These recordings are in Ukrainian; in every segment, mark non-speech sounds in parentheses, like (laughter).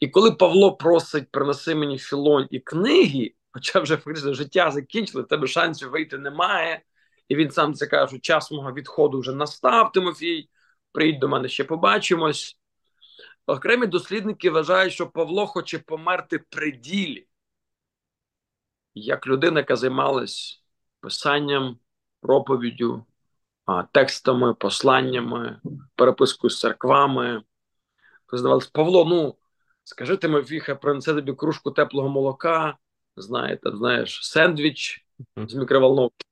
І коли Павло просить принеси мені філонь і книги, хоча вже фактично життя закінчили, тебе шансів вийти немає. І він сам це каже, час мого відходу вже настав, Тимофій, приїдь до мене ще побачимось. Окремі дослідники вважають, що Павло хоче померти при ділі, як людина, яка займалась писанням, проповіддю, текстами, посланнями, перепискою з церквами. Здавалося, Павло, ну скажи Тимофій, хай принесе тобі кружку теплого молока, знаєте, знаєш, сендвіч з мікроволновки.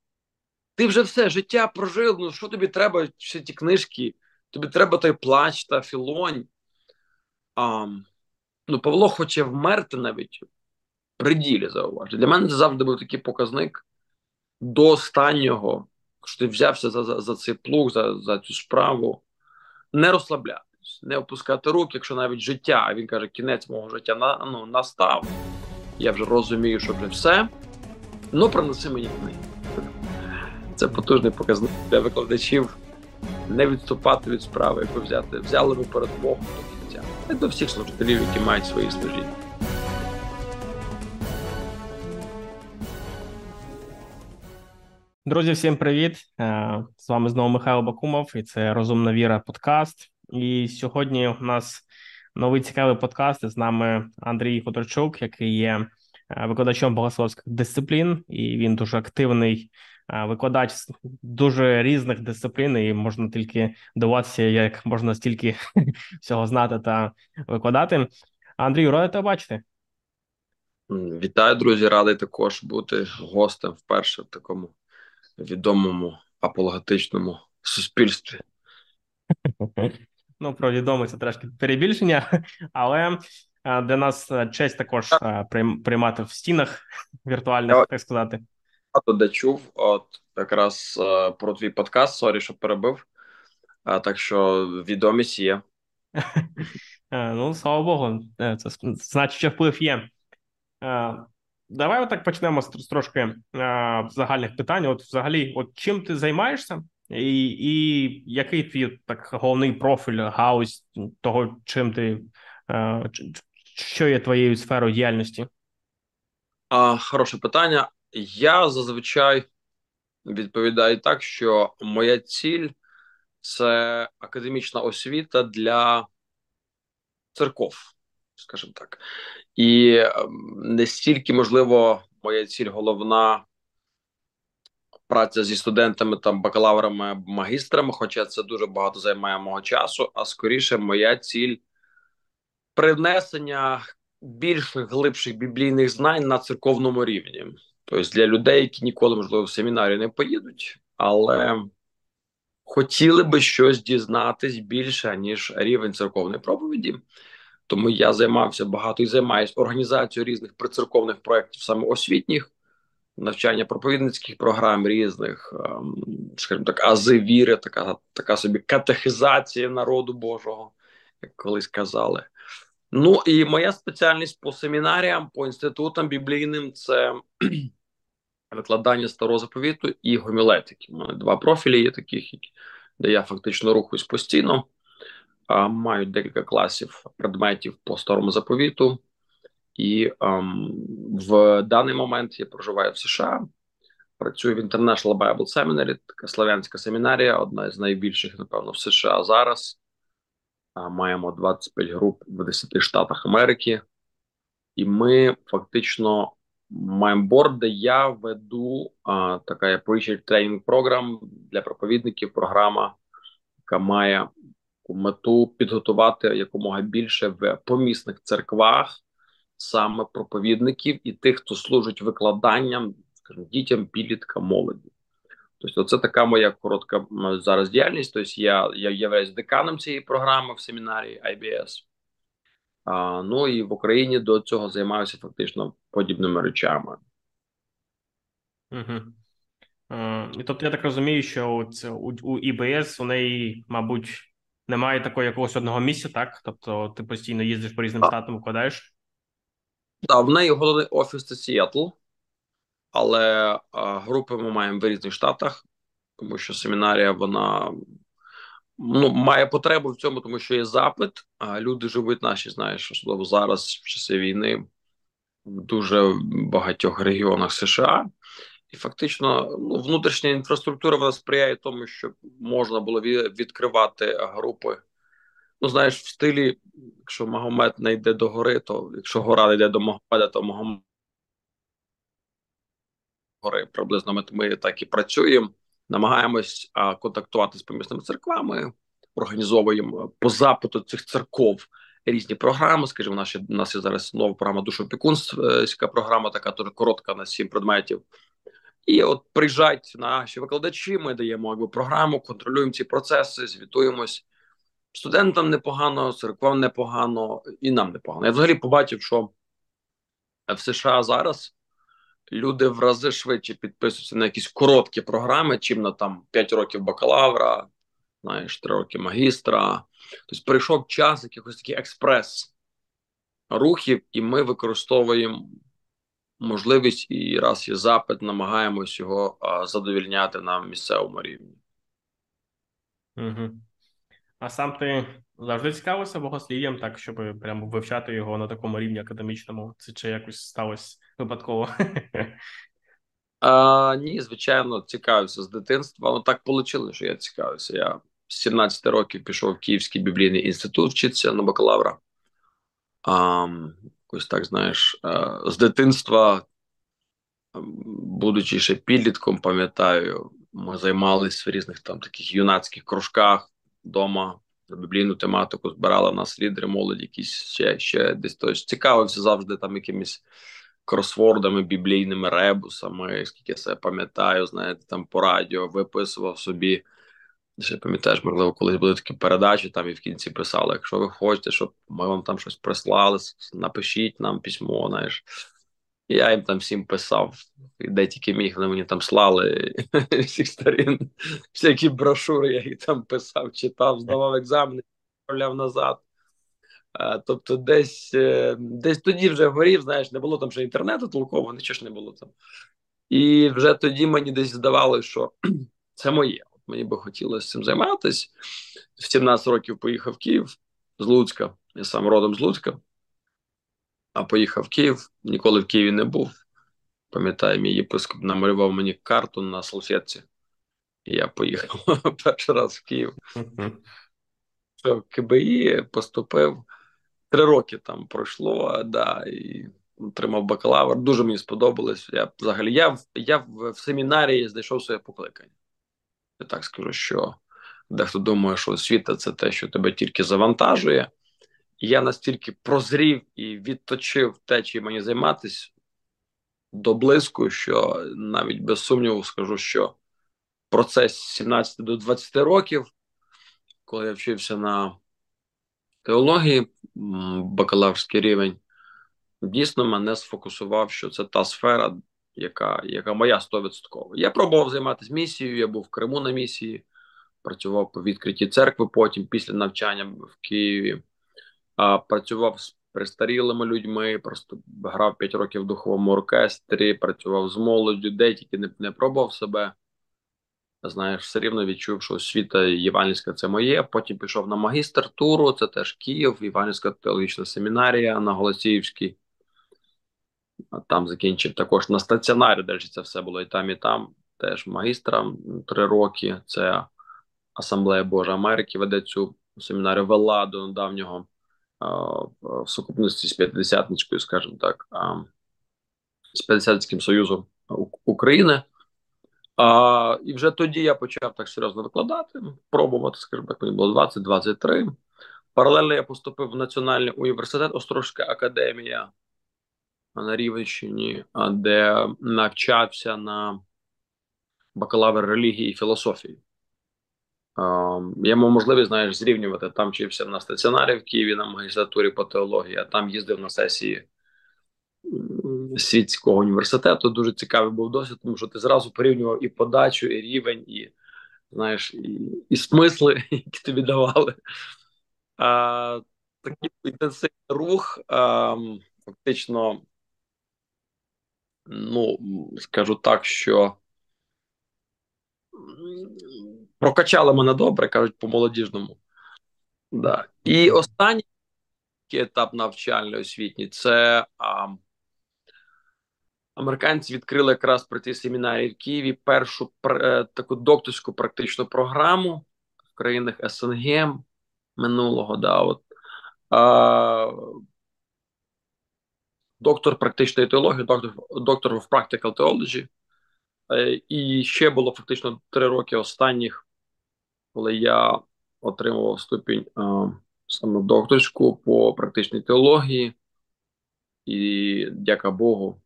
Ти вже все життя прожив. Ну що тобі треба ще ті книжки? Тобі треба той плач та філонь. А, Ну, Павло хоче вмерти навіть при ділі, зауважу. Для мене це завжди був такий показник до останнього, що ти взявся за за, за цей плуг, за за цю справу, не розслаблятись, не опускати руки, якщо навіть життя, а він каже, кінець мого життя на, ну, настав. Я вже розумію, що вже все. Ну, принеси мені книги. Це потужний показник для викладачів не відступати від справи, яку взяти. Взяли ми перед Богом до кінця. І до всіх служителів, які мають свої служіння. Друзі, всім привіт! Е, з вами знову Михайло Бакумов, і це Розумна Віра подкаст. І сьогодні у нас новий цікавий подкаст. З нами Андрій Хуторчук, який є е, викладачом богословських дисциплін, і він дуже активний викладач з дуже різних дисциплін, і можна тільки дивуватися, як можна стільки (laughs) всього знати та викладати. Андрію, радий тебе бачити. Вітаю, друзі! Радий також бути гостем вперше в такому відомому апологетичному суспільстві. (laughs) Ну, про відоме це трошки перебільшення, (laughs) але для нас честь також приймати в стінах віртуальних, так сказати багато де чув, от якраз е, про твій подкаст, сорі, що перебив. А, Так що відомість є. (laughs) Е, ну, слава Богу, е, це значить, що вплив є. Е, давай отак почнемо з трошки загальних питань. От, взагалі, от чим ти займаєшся, і і який твій так головний профіль, гаузь того, чим ти що є твоєю сферою діяльності? А, Хороше питання. Я зазвичай відповідаю так, що моя ціль це академічна освіта для церков, скажімо так. І ем, не стільки, можливо, моя ціль головна праця зі студентами, там, бакалаврами, магістрами, хоча це дуже багато займає мого часу, а скоріше, моя ціль привнесення більших глибших біблійних знань на церковному рівні. Тобто для людей, які ніколи, можливо, в семінарі не поїдуть, але хотіли би щось дізнатись більше, ніж рівень церковної проповіді. Тому я займався багато і займаюся організацією різних прицерковних проєктів, саме освітніх, навчання проповідницьких програм різних, ем, скажімо так, ази віри, така така собі катехизація народу Божого, як колись казали. Ну і моя спеціальність по семінаріям, по інститутам біблійним це (clears throat) викладання старого заповіту і гомілетики. У мене два профілі є таких, де я фактично рухаюсь постійно. Маю декілька класів предметів по старому заповіту, і ам, в даний момент я проживаю в США. Працюю в International Bible Seminary, така славянська семінарія, одна з найбільших, напевно, в США зараз. Маємо 25 груп в 10 штатах Америки, і ми фактично маємо борд, де я веду а, така preacher тренінг програм для проповідників. Програма, яка має мету підготувати якомога більше в помісних церквах саме проповідників і тих, хто служить викладанням, скажімо, дітям, підліткам, молоді. Тобто, це така моя коротка зараз діяльність. Тобто, я я являюсь деканом цієї програми в семінарії IBS. А, Ну і в Україні до цього займаюся фактично подібними речами. Угу. І тобто я так розумію, що це у, у ІБС у неї, мабуть, немає такого якогось одного місця, так? Тобто ти постійно їздиш по різним штатам, викладаєш? Так, в неї головний офіс це Сіетл, але а, групи ми маємо в різних штатах, тому що семінарія вона ну, має потребу в цьому, тому що є запит. А люди живуть наші, знаєш, особливо зараз, в часи війни, в дуже багатьох регіонах США. І фактично, ну, внутрішня інфраструктура вона сприяє тому, щоб можна було відкривати групи. Ну, знаєш, в стилі, якщо Магомед не йде до гори, то якщо гора не йде до Магомеда, то Магомед гори приблизно ми, ми так і працюємо намагаємось а, контактувати з помісними церквами, організовуємо по запиту цих церков різні програми. Скажімо, наші у нас є зараз нова програма душопікунська програма, така дуже коротка на сім предметів. І от приїжджають наші викладачі. Ми даємо якби, програму, контролюємо ці процеси, звітуємось. Студентам непогано, церквам непогано, і нам непогано. Я взагалі побачив, що в США зараз люди в рази швидше підписуються на якісь короткі програми, чим на там 5 років бакалавра, знаєш, 3 роки магістра. Тобто прийшов час якихось таких експрес рухів, і ми використовуємо можливість і раз є запит, намагаємось його задовільняти на місцевому рівні. Угу. А сам ти завжди цікавився богослів'ям, так щоб прямо вивчати його на такому рівні академічному? Це чи якось сталося випадково? (laughs) А, Ні, звичайно, цікавився з дитинства. Ну так вийшло, що я цікавився. Я з 17 років пішов в Київський біблійний інститут вчитися на бакалавра. А, Ось так знаєш, з дитинства, будучи ще підлітком, пам'ятаю, ми займалися в різних там таких юнацьких кружках вдома біблійну тематику збирали в нас лідери молоді, якісь ще ще десь тож цікавився завжди там якимись кросвордами, біблійними ребусами, скільки я себе пам'ятаю, знаєте, там по радіо виписував собі. Ще пам'ятаєш, можливо, колись були такі передачі, там і в кінці писали: якщо ви хочете, щоб ми вам там щось прислали, напишіть нам письмо, знаєш. Я їм там всім писав, де тільки міг, вони мені там слали (laughs) всіх сторін, всякі брошури, я їх там писав, читав, здавав екзамени, відправляв назад. Тобто, десь е, десь тоді вже горів, знаєш, не було там ще інтернету толково, нічого ж не було там. І вже тоді мені десь здавалося, що (clears throat) це моє. Мені би хотілося цим займатися. В 17 років поїхав в Київ з Луцька, я сам родом з Луцька а поїхав в Київ. Ніколи в Києві не був. Пам'ятаю, мій єпископ намалював мені карту на салфетці. І я поїхав (laughs) перший раз в Київ. В КБІ поступив. Три роки там пройшло, да, і отримав бакалавр. Дуже мені сподобалось. Я взагалі я, я в, в семінарії знайшов своє покликання. Я так скажу, що дехто думає, що освіта це те, що тебе тільки завантажує я настільки прозрів і відточив те, чим мені займатися до близьку, що навіть без сумніву скажу, що процес 17 до 20 років, коли я вчився на теології, бакалаврський рівень, дійсно мене сфокусував, що це та сфера, яка яка моя 100%. Я пробував займатися місією, я був в Криму на місії, працював по відкритті церкви, потім після навчання в Києві працював з престарілими людьми, просто грав 5 років в духовому оркестрі, працював з молоддю, де тільки не, не пробував себе. Знаєш, все рівно відчув, що освіта Євангельська це моє. Потім пішов на магістратуру, це теж Київ, Євангельська теологічна семінарія на Голосіївській. Там закінчив також на стаціонарі, де це все було і там, і там. Теж магістра три роки. Це Асамблея Божа Америки веде цю семінарію вела до недавнього в сукупності з п'ятдесятничкою, скажімо так, з П'ятдесятським Союзом України. А, І вже тоді я почав так серйозно викладати, пробувати, скажімо так, мені було 20-23. Паралельно я поступив в Національний університет Острожська академія на Рівенщині, де навчався на бакалавр релігії і філософії. Я мав можливість знаєш, зрівнювати. Там вчився на стаціонарі в Києві на магістратурі по теології, а там їздив на сесії світського університету. Дуже цікавий був досвід, тому що ти зразу порівнював і подачу, і рівень, і знаєш, і і смисли, (laughs) які тобі давали. А, Такий інтенсивний рух, а, фактично, ну скажу так, що прокачали мене добре, кажуть, по молодіжному. Да. І останній етап навчальної освітній це а, американці відкрили якраз при цій семінарі в Києві першу пр, таку докторську практичну програму в країнах СНГ минулого. Да, от, а, Доктор практичної теології, доктор доктор в practical theology. Е, і ще було фактично три роки останніх, коли я отримував ступінь е, саме докторську по практичній теології, і, дяка Богу,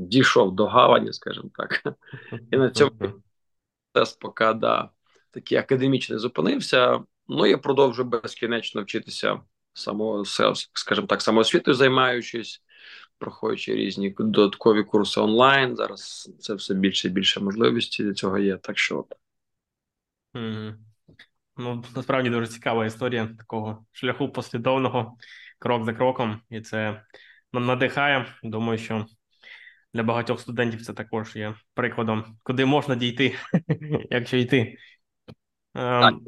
дійшов до гавані, скажімо так. І на цьому процес поки да, такий академічний зупинився. Ну я продовжую безкінечно вчитися само, скажімо так, самоосвітою займаючись, проходячи різні додаткові курси онлайн. Зараз це все більше і більше можливості для цього є. Так що. Mm-hmm. Ну, насправді дуже цікава історія такого шляху послідовного крок за кроком, і це надихає. Думаю, що для багатьох студентів це також є прикладом, куди можна дійти, (laughs) якщо йти. Ем,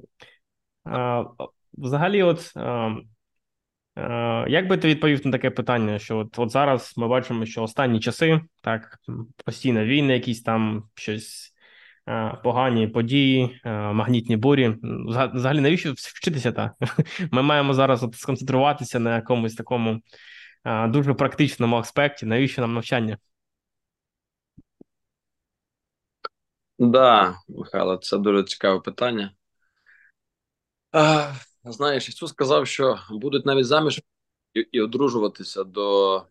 е, взагалі, от ем, як би ти відповів на таке питання, що от от зараз ми бачимо, що останні часи так постійно війни, якісь там щось Е, погані події, е, магнітні бурі. Взагалі, навіщо вчитися так? (laughs) Ми маємо зараз от сконцентруватися на якомусь такому е, дуже практичному аспекті. Навіщо нам навчання? Да, Михайло, це дуже цікаве питання. Знаєш, Ісус сказав, що будуть навіть заміж і, і одружуватися до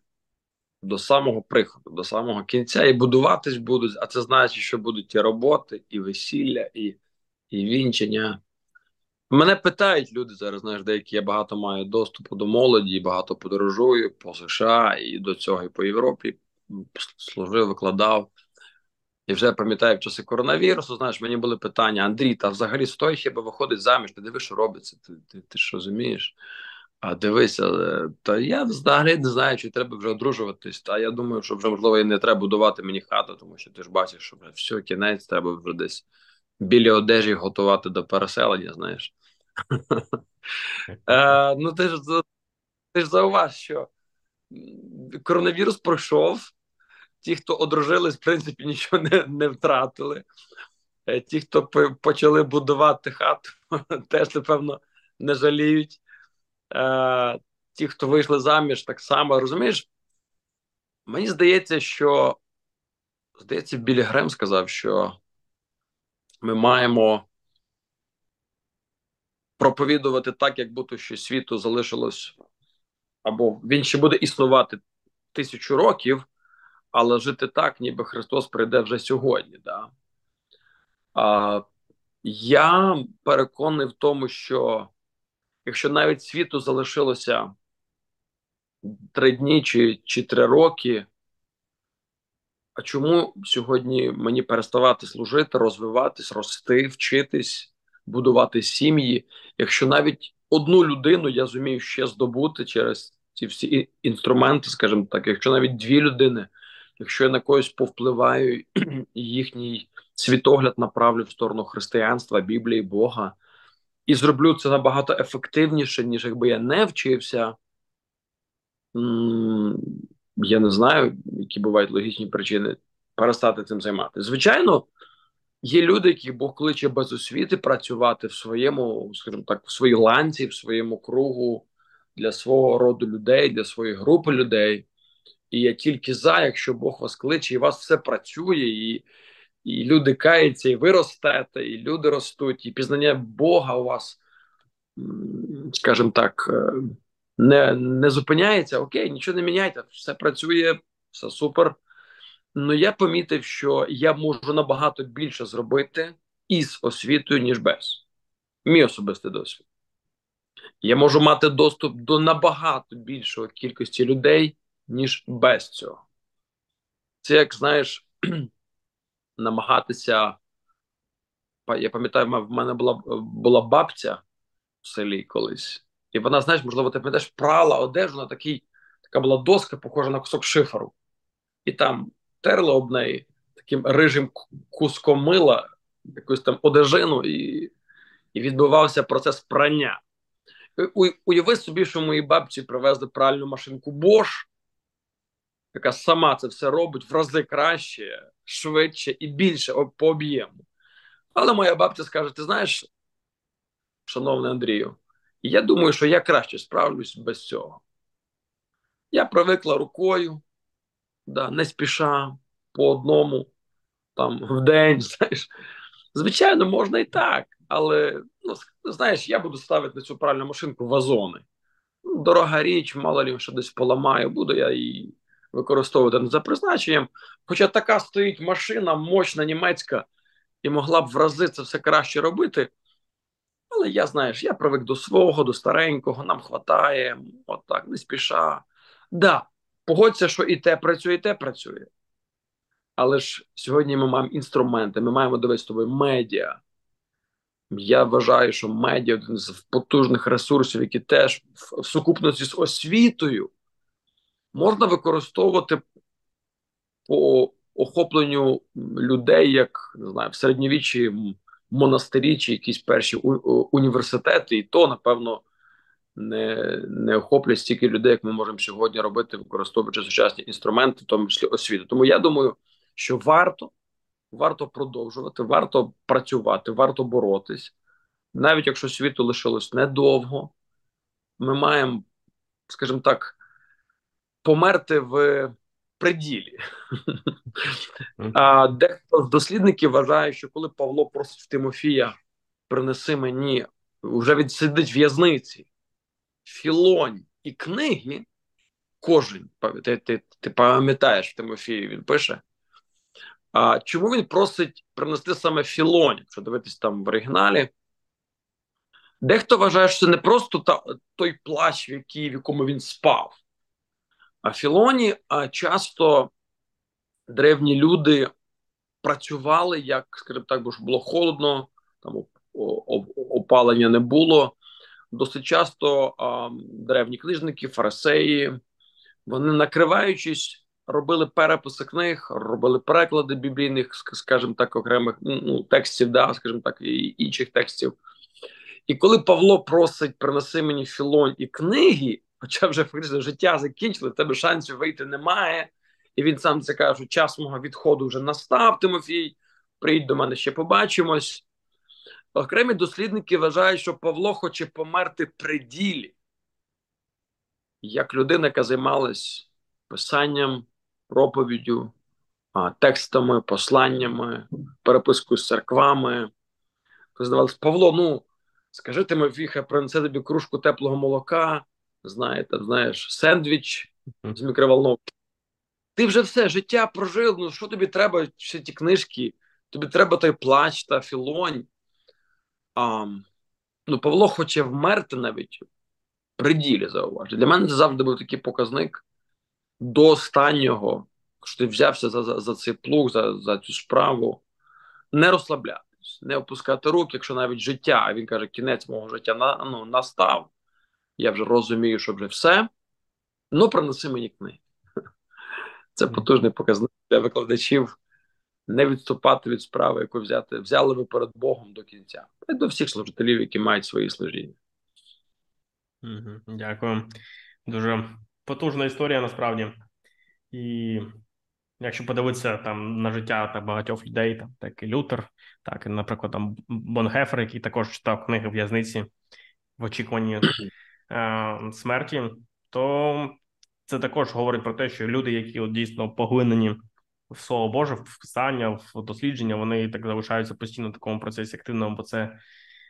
до самого приходу, до самого кінця, і будуватись будуть. А це значить, що будуть і роботи, і весілля, і і вінчення. Мене питають люди зараз, знаєш, деякі я багато маю доступу до молоді, багато подорожую по США і до цього, і по Європі. Служив, викладав. І вже пам'ятаю в часи коронавірусу, знаєш, мені були питання: Андрій, та взагалі стоїть хіба виходить заміж, ти диви, що робиться, ти ти, ти що розумієш? А дивися, та я взагалі не знаю, чи треба вже одружуватись. Та я думаю, що вже можливо і не треба будувати мені хату, тому що ти ж бачиш, що все, кінець, треба вже десь білі одежі готувати до переселення, знаєш. Е, ну ти ж ти ж зауваж, що коронавірус пройшов. Ті, хто одружились, в принципі, (laughs) нічого не не втратили. Е, ті, хто почали будувати хату, (laughs) теж, напевно, не жаліють е, ті, хто вийшли заміж, так само розумієш. Мені здається, що здається, Білі Грем сказав, що ми маємо проповідувати так, як будто що світу залишилось, або він ще буде існувати тисячу років, але жити так, ніби Христос прийде вже сьогодні. Да? А, Я переконаний в тому, що якщо навіть світу залишилося три дні чи, чи три роки, а чому сьогодні мені переставати служити, розвиватись, рости, вчитись, будувати сім'ї? Якщо навіть одну людину я зумію ще здобути через ці всі інструменти, скажімо так, якщо навіть дві людини, якщо я на когось повпливаю їхній світогляд направлю в сторону християнства, Біблії, Бога, і зроблю це набагато ефективніше, ніж якби я не вчився. Я не знаю, які бувають логічні причини перестати цим займатися. Звичайно, є люди, які Бог кличе без освіти працювати в своєму, скажімо так, в своїй ланці, в своєму кругу для свого роду людей, для своєї групи людей. І я тільки за, якщо Бог вас кличе, і у вас все працює, і і люди каються, і ви ростете, і люди ростуть, і пізнання Бога у вас, скажімо так, е, не не зупиняється. Окей, нічого не міняйте, все працює, все супер. Ну я помітив, що я можу набагато більше зробити із освітою, ніж без. Мій особистий досвід. Я можу мати доступ до набагато більшої кількості людей, ніж без цього. Це як знаєш (clears throat) намагатися. Я пам'ятаю, в мене була була бабця в селі колись, і вона, знаєш, можливо, ти пам'ятаєш, прала одежу на такий, така була доска, похожа на кусок шиферу, і там терла об неї таким рижим куском мила, якусь там одежину і і відбувався процес прання. У, уяви собі, що мої бабці привезли пральну машинку Bosch, яка сама це все робить в рази краще, швидше і більше по об'єму. Але моя бабця скаже: ти знаєш, шановний Андрію, я думаю, що я краще справлюсь без цього. Я привикла рукою, да, не спіша по одному там в день. (laughs) знаєш. Звичайно, можна і так, але ну, знаєш, я буду ставити на цю пральну машинку вазони. Ну, Дорога річ, мало лі що десь поламаю, буду я її використовувати не за призначенням. Хоча така стоїть машина, мощна німецька, і могла б в рази це все краще робити. Але я знаєш, я привик до свого, до старенького, нам хватає, от так, не спіша. Да, погодься, що і те працює, і те працює. Але ж сьогодні ми маємо інструменти, ми маємо дивитися тобою медіа. Я вважаю, що медіа один з потужних ресурсів, які теж в сукупності з освітою можна використовувати по охопленню людей, як не знаю, в середньовіччі монастирі чи якісь перші університети, і то, напевно, не не охоплять стільки людей, як ми можемо сьогодні робити, використовуючи сучасні інструменти, в тому числі освіту. Тому я думаю, що варто варто продовжувати, варто працювати, варто боротись. Навіть якщо світу лишилось недовго, ми маємо, скажімо так, померти в приділі. А дехто з дослідників вважає, що коли Павло просить в Тимофія, принеси мені, вже відсидить в'язниці, філонь і книги, кожен, ти, ти, ти пам'ятаєш в Тимофії, він пише. А чому він просить принести саме філонь, якщо дивитись там в оригіналі? Дехто вважає, що це не просто та, той плащ, в, який, в якому він спав. А філоні часто древні люди працювали, як, скажімо так, бо ж було холодно, там опалення не було. Досить часто а, древні книжники, фарисеї, вони накриваючись робили переписи книг, робили переклади біблійних, скажімо так, окремих ну, текстів, да, скажімо так, і інших текстів. І коли Павло просить принеси мені філонь і книги, хоча вже фактично життя закінчили, тебе шансів вийти немає. І він сам це каже, що час мого відходу вже настав, Тимофій, приїдь до мене ще побачимось. Окремі дослідники вважають, що Павло хоче померти при ділі, як людина, яка займалась писанням проповіддю, текстами, посланнями, перепискою з церквами. Здавалося, Павло, ну скажи Тимофій, хай принесе тобі кружку теплого молока, знаєте, знаєш, сендвіч з мікроволновки. Ти вже все життя прожив. Ну що тобі треба ще ті книжки? Тобі треба той плач та філонь. А, Ну, Павло хоче вмерти навіть при ділі, зауважу. Для мене це завжди був такий показник до останнього, що ти взявся за за, за цей плуг, за за цю справу, не розслаблятись, не опускати рук, якщо навіть життя, а він каже, кінець мого життя на, ну, настав. Я вже розумію, що вже все. Ну, принеси мені книги. (laughs) Це потужний показник для викладачів. Не відступати від справи, яку взяти, взяли ви перед Богом до кінця. І до всіх служителів, які мають свої служіння. Дякую. Дуже потужна історія насправді. І якщо подивитися там на життя так багатьох людей, там так і Лютер, так і, наприклад, там Бонгефер, який також читав книги в'язниці в очікуванні (clears throat) смерті, то це також говорить про те, що люди, які от дійсно поглинені в слово Боже, в писання, в дослідження, вони так залишаються постійно в такому процесі активному, бо це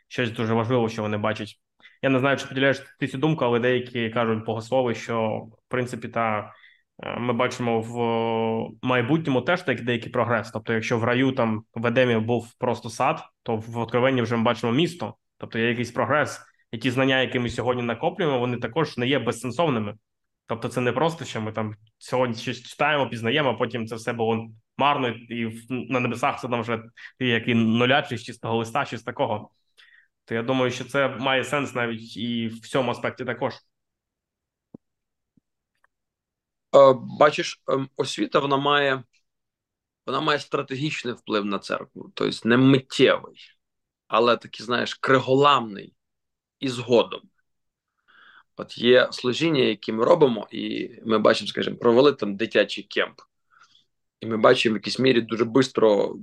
щось дуже важливо, що вони бачать я не знаю, чи поділяєш ти цю думку, але деякі кажуть богослови, що в принципі та е, ми бачимо в майбутньому теж деякий прогрес. Тобто, якщо в раю там в Едемі був просто сад, то в откровенні вже ми бачимо місто, тобто є якийсь прогрес. І ті знання, які ми сьогодні накоплюємо, вони також не є безсенсовними. Тобто, це не просто, що ми там сьогодні щось читаємо, пізнаємо, а потім це все було марно, і на небесах це там вже який нулячий з чистого листа, щось такого то я думаю, що це має сенс навіть і в цьому аспекті також. Е, бачиш, ем, освіта вона має вона має стратегічний вплив на церкву, тобто не миттєвий, але такий, знаєш, криголамний і згодом. От є служіння, які ми робимо, і ми бачимо, скажімо, провели там дитячий кемп. І ми бачимо в якійсь мірі дуже швидко,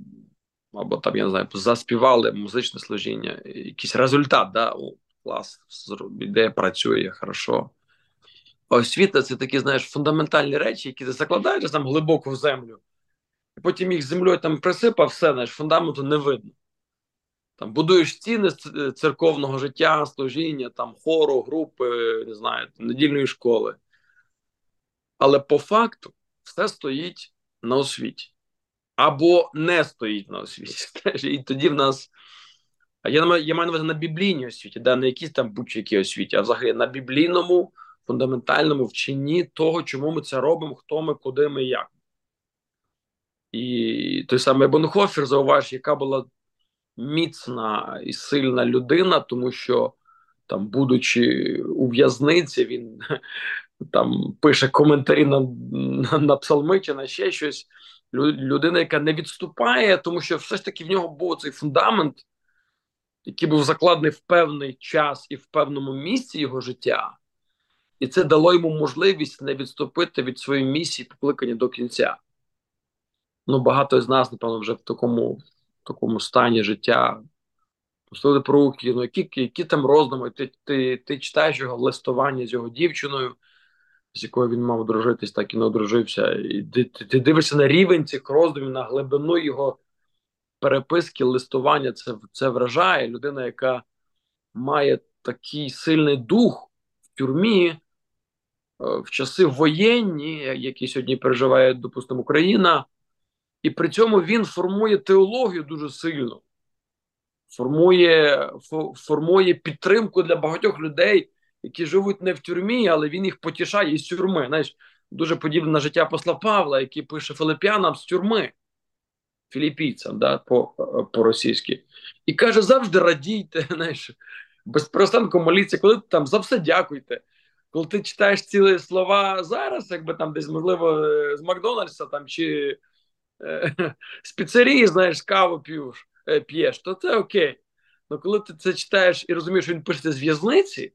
або там, я не знаю, заспівали музичне служіння, якийсь результат, да, о, клас, ідея працює хорошо. Освіта це такі, знаєш, фундаментальні речі, які ти закладаєш там глибоко в землю, і потім їх землею там присипав, все, знаєш, фундаменту не видно. Там будуєш стіни церковного життя, служіння, там хору, групи, не знаю, недільної школи. Але по факту все стоїть на освіті. Або не стоїть на освіті. (laughs) І тоді в нас. Я я маю на увазі на біблійній освіті, да, не якісь там будь-які освіті, а взагалі на біблійному фундаментальному вченні того, чому ми це робимо, хто ми, куди ми, як. І той самий Бонхофер зауважив, яка була міцна і сильна людина, тому що там, будучи у в'язниці, він (laughs) там пише коментарі на на, на псалми чи на ще щось. Людина, яка не відступає, тому що все ж таки в нього був цей фундамент, який був закладений в певний час і в певному місці його життя, і це дало йому можливість не відступити від своєї місії покликання до кінця. Ну, багато з нас, напевно, вже в такому такому стані життя. Пустили про руки, ну які які там роздуми, ти ти, ти читаєш його листування з його дівчиною, з якою він мав одружитись, так і не одружився. І ти, ти, ти дивишся на рівень цих роздумів, на глибину його переписки, листування. Це це вражає людина, яка має такий сильний дух в тюрмі, е, в часи воєнні, які сьогодні переживає, допустимо, Україна. І при цьому він формує теологію дуже сильно, формує формує підтримку для багатьох людей, які живуть не в тюрмі, але він їх потішає із тюрми. Знаєш, дуже подібне на життя посла Павла, який пише Филип'янам з тюрми, філіпійцям, да, по по російськи І каже: завжди радійте, (laughs) знаєш, без перестанку моліться, коли там за все дякуйте. Коли ти читаєш ці слова зараз, якби там десь, можливо, з Макдональдса там чи з піцерії, знаєш, каву п'єш, п'єш, то це окей. Ну коли ти це читаєш і розумієш, що він пише з в'язниці,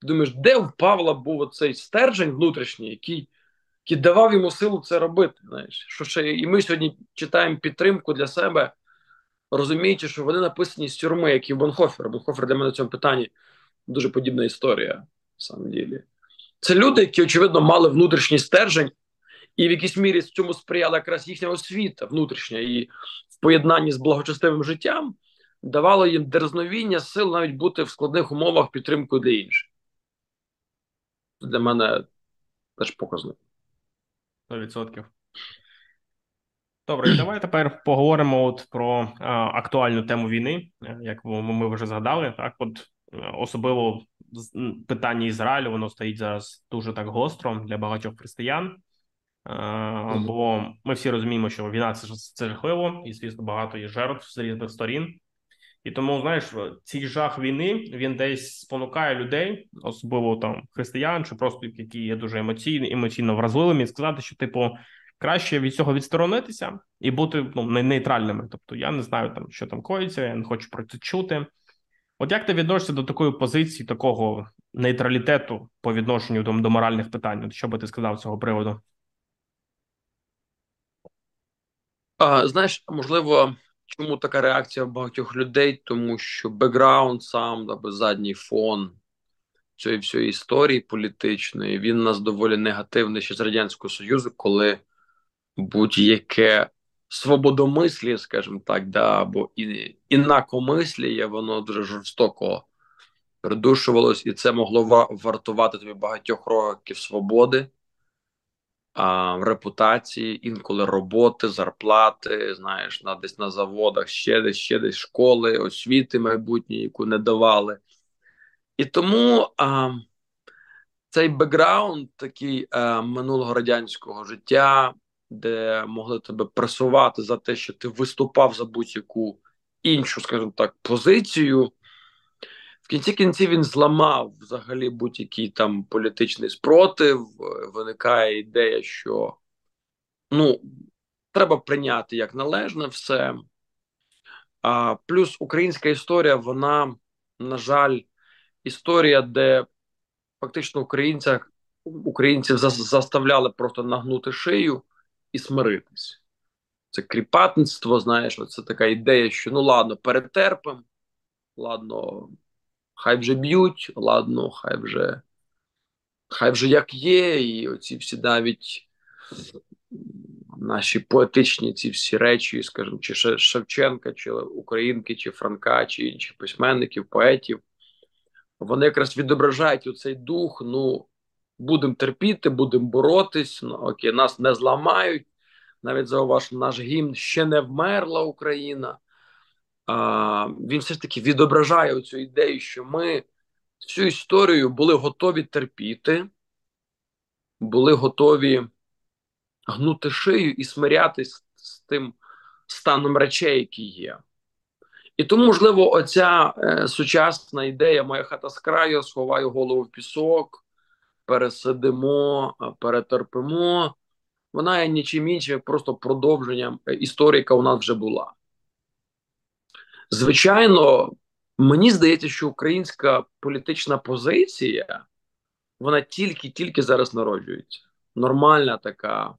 ти думаєш, де в Павла був оцей стержень внутрішній, який який давав йому силу це робити. знаєш. Що ще І ми сьогодні читаємо підтримку для себе, розуміючи, що вони написані з тюрми, як і Бонхофер. Бонхофер для мене в цьому питанні дуже подібна історія, в самом ділі. Це люди, які, очевидно, мали внутрішній стержень, і в якійсь мірі цьому сприяла якраз їхня освіта внутрішня і в поєднанні з благочестивим життям давало їм дерзновіння, сил навіть бути в складних умовах підтримкою для інших. Для мене теж показник. 100%. Добре, давай тепер поговоримо от про а, актуальну тему війни, як ми вже згадали. Так, от особливо питання Ізраїлю, воно стоїть зараз дуже так гостро для багатьох християн. Бо ми всі розуміємо, що війна це це жахливо, і звісно, багато є жертв з різних сторін. І тому, знаєш, цей жах війни він десь спонукає людей, особливо там християн, чи просто які є дуже емоційні, емоційно вразливими, і сказати, що типу краще від цього відсторонитися і бути ну, нейтральними. Тобто я не знаю там, що там коїться, я не хочу про це чути. От як ти відносишся до такої позиції, такого нейтралітету по відношенню до, до моральних питань? Що би ти сказав з цього приводу? А, Знаєш, можливо, чому така реакція багатьох людей? Тому що бекграунд сам, або задній фон цієї всієї історії політичної, він у нас доволі негативний ще з Радянського Союзу, коли будь-яке свободомислі, скажімо так, да, або інакомисліє, воно дуже жорстоко придушувалось, і це могло вартувати тобі багатьох років свободи а, репутації, інколи роботи, зарплати, знаєш, на десь на заводах, ще десь, ще десь школи, освіти майбутнє, яку не давали. І тому а, цей бекграунд такий а, минулого радянського життя, де могли тебе пресувати за те, що ти виступав за будь-яку іншу, скажімо так, позицію кінці кінців він зламав взагалі будь-який там політичний спротив. Виникає ідея, що ну треба прийняти як належне все. А плюс українська історія, вона, на жаль, історія, де фактично українцях, українців заставляли просто нагнути шию і смиритись. Це кріпатництво, знаєш, це така ідея, що ну ладно, перетерпимо, ладно, хай вже б'ють, ладно, хай вже хай вже як є, і оці всі навіть наші поетичні ці всі речі, скажімо, чи Шевченка, чи Українки, чи Франка, чи інших письменників, поетів, вони якраз відображають оцей дух. Ну, будемо терпіти, будемо боротись, ну окей, нас не зламають. Навіть зауваж, наш гімн ще не вмерла Україна. Він все ж таки відображає цю ідею, що ми всю історію були готові терпіти, були готові гнути шию і смирятись з тим станом речей, які є. І тому, можливо, оця е, сучасна ідея моя хата з краю, сховаю голову в пісок, пересидимо, перетерпимо. Вона є нічим іншим, як просто продовженням е, історії, яка у нас вже була. Звичайно, мені здається, що українська політична позиція вона тільки-тільки зараз народжується. Нормальна така,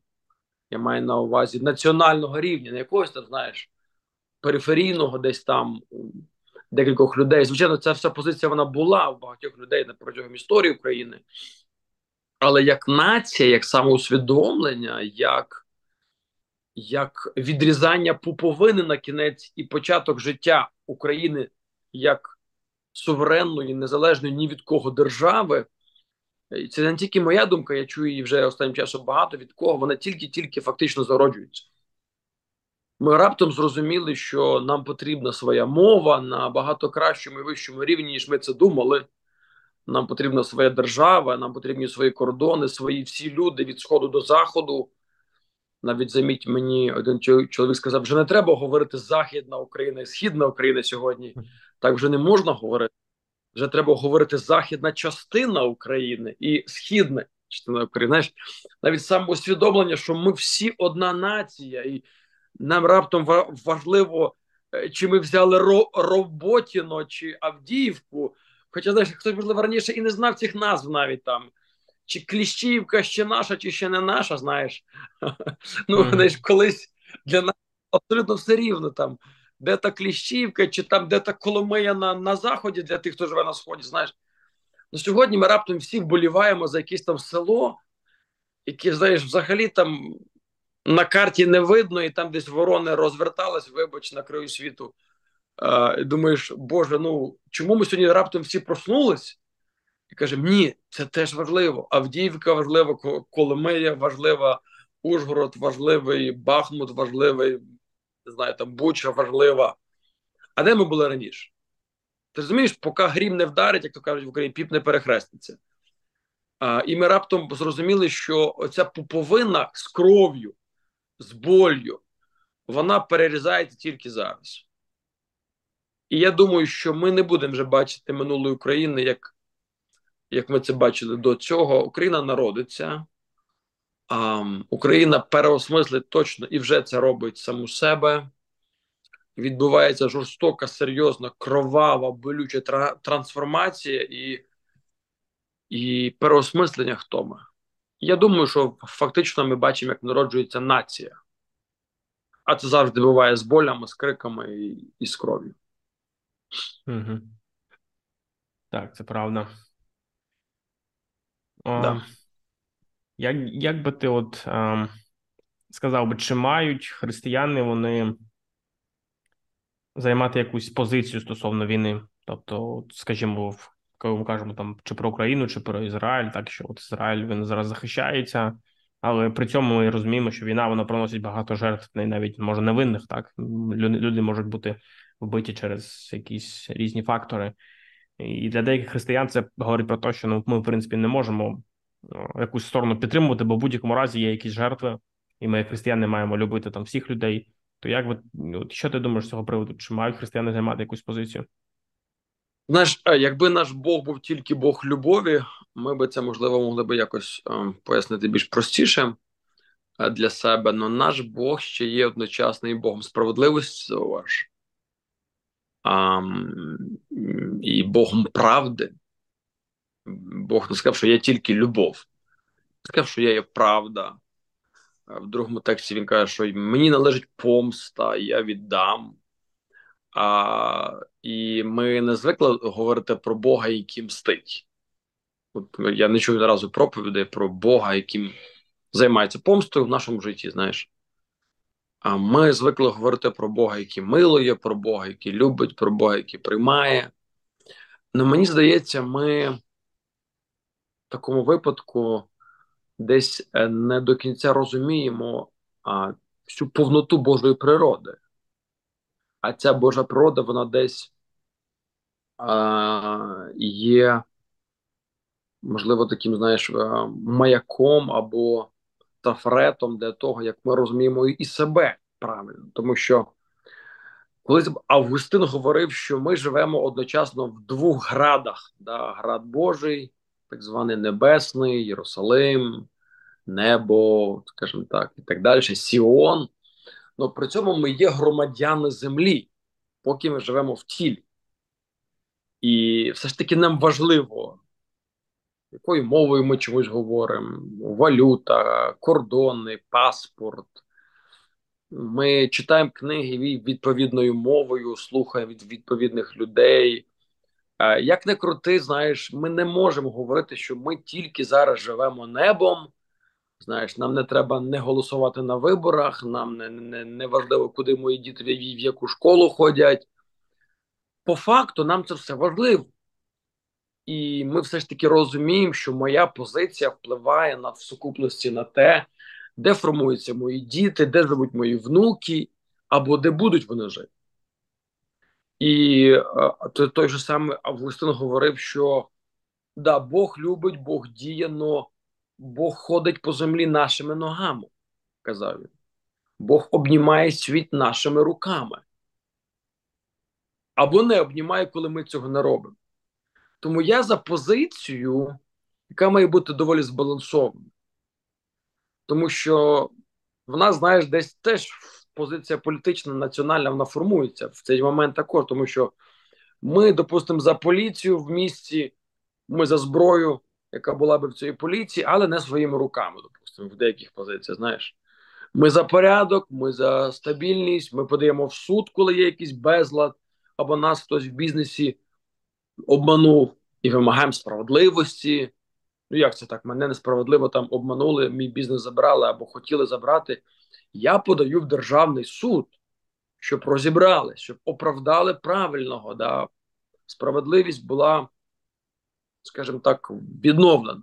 я маю на увазі національного рівня, не якогось там, знаєш, периферійного, десь там декількох людей. Звичайно, ця вся позиція вона була у багатьох людей на протягом історії України. Але як нація, як самоусвідомлення, як як відрізання пуповини на кінець і початок життя України як суверенної, незалежної ні від кого держави. І це не тільки моя думка, я чую її вже останнім часом багато від кого вона тільки-тільки фактично зароджується. Ми раптом зрозуміли, що нам потрібна своя мова на багато кращому і вищому рівні, ніж ми це думали. Нам потрібна своя держава, нам потрібні свої кордони, свої всі люди від сходу до заходу. Навіть заміть мені один чоловік сказав, що не треба говорити Західна Україна і Східна Україна сьогодні. Так вже не можна говорити. Вже треба говорити західна частина України і східна частина України. Знаєш, навіть саме усвідомлення, що ми всі одна нація, і нам раптом важливо, е, чи ми взяли Роботіно чи Авдіївку. Хоча знаєш, хтось можливо раніше і не знав цих назв навіть там. Чи Кліщівка ще наша, чи ще не наша, знаєш. (laughs) Ну, знаєш, колись для нас абсолютно все рівно там де та Кліщівка, чи там де та Коломия на на заході для тих, хто живе на сході. Знаєш, ну сьогодні ми раптом всі вболіваємо за якесь там село, яке, знаєш, взагалі там на карті не видно, і там десь ворони розвертались, вибач, на краю світу. А, і Думаєш, Боже, ну чому ми сьогодні раптом всі проснулись? І кажемо, ні, це теж важливо. Авдіївка важлива, Коломия важлива, Ужгород важливий, Бахмут важливий, не знаю, там Буча важлива. А де ми були раніше? Ти розумієш, поки грім не вдарить, як то кажуть в Україні, піп не перехреститься. А, І ми раптом зрозуміли, що оця пуповина з кров'ю, з болью, вона перерізається тільки зараз. І я думаю, що ми не будемо вже бачити минулої України, як як ми це бачили до цього. Україна народиться, а, Україна переосмислить точно і вже це робить саму себе. Відбувається жорстока, серйозна, кровава, болюча тра- трансформація і і переосмислення хто ми. Я думаю, що фактично ми бачимо, як народжується нація. А це завжди буває з болями, з криками і, і з кров'ю. Угу. Так, це правда. Да. Як як би ти от е, сказав би, чи мають християни вони займати якусь позицію стосовно війни? Тобто, скажімо, коли ми кажемо там чи про Україну, чи про Ізраїль, так що от Ізраїль він зараз захищається, але при цьому ми розуміємо, що війна вона приносить багато жертв, навіть може невинних. Так люди, люди можуть бути вбиті через якісь різні фактори. І для деяких християн це говорить про те, що ну ми в принципі не можемо якусь сторону підтримувати, бо в будь-якому разі є якісь жертви, і ми, як християни, маємо любити там всіх людей. То як ви що ти думаєш з цього приводу? Чи мають християни займати якусь позицію? Знаєш, якби наш Бог був тільки Бог любові, ми би це можливо могли би якось ем, пояснити більш простіше. для себе. Но наш Бог ще є одночасно Богом справедливості зауваж. А, і Богом правди. Бог не сказав, що я тільки любов. Сказав, що я є правда. В другому тексті він каже, що мені належить помста, я віддам. А, І ми не звикли говорити про Бога, який мстить. От Я не чую наразу проповідей про Бога, яким займається помстою в нашому житті, знаєш. А ми звикли говорити про Бога, який милує, про Бога, який любить, про Бога, який приймає. Ну мені здається, ми в такому випадку десь е, не до кінця розуміємо а, всю повноту Божої природи. А ця Божа природа, вона десь а, є, можливо, таким, знаєш, е, маяком або тафретом для того, як ми розуміємо і себе правильно. Тому що колись Августин говорив, що ми живемо одночасно в двох градах: да? град Божий, так званий Небесний, Єрусалим, Небо, скажімо так, і так далі, Сіон. Но при цьому ми є громадяни землі, поки ми живемо в тілі. І все ж таки нам важливо, якою мовою ми чомусь говоримо: валюта, кордони, паспорт. Ми читаємо книги відповідною мовою, слухаємо від відповідних людей. Як не крути, знаєш, ми не можемо говорити, що ми тільки зараз живемо небом. Знаєш, нам не треба не голосувати на виборах, нам не не, не важливо, куди мої діти в яку школу ходять. По факту, нам це все важливо. І ми все ж таки розуміємо, що моя позиція впливає на в сукупності на те, де формуються мої діти, де живуть мої внуки, або де будуть вони жити. І той, той же самий Августин говорив, що да, Бог любить, Бог діє, но Бог ходить по землі нашими ногами, казав він. Бог обнімає світ нашими руками. Або не обнімає, коли ми цього не робимо. Тому я за позицію, яка має бути доволі збалансована. Тому що в нас, знаєш, десь теж позиція політична, національна, вона формується в цей момент також, тому що ми, допустимо, за поліцію в місті, ми за зброю, яка була би в цій поліції, але не своїми руками, допустимо, в деяких позиціях, знаєш. Ми за порядок, ми за стабільність, ми подаємо в суд, коли є якийсь безлад, або нас хтось в бізнесі обманув і вимагаємо справедливості. Ну, як це так? Мене несправедливо там обманули, мій бізнес забрали або хотіли забрати. Я подаю в державний суд, щоб розібрали, щоб оправдали правильного. Да? Справедливість була, скажімо так, відновлена.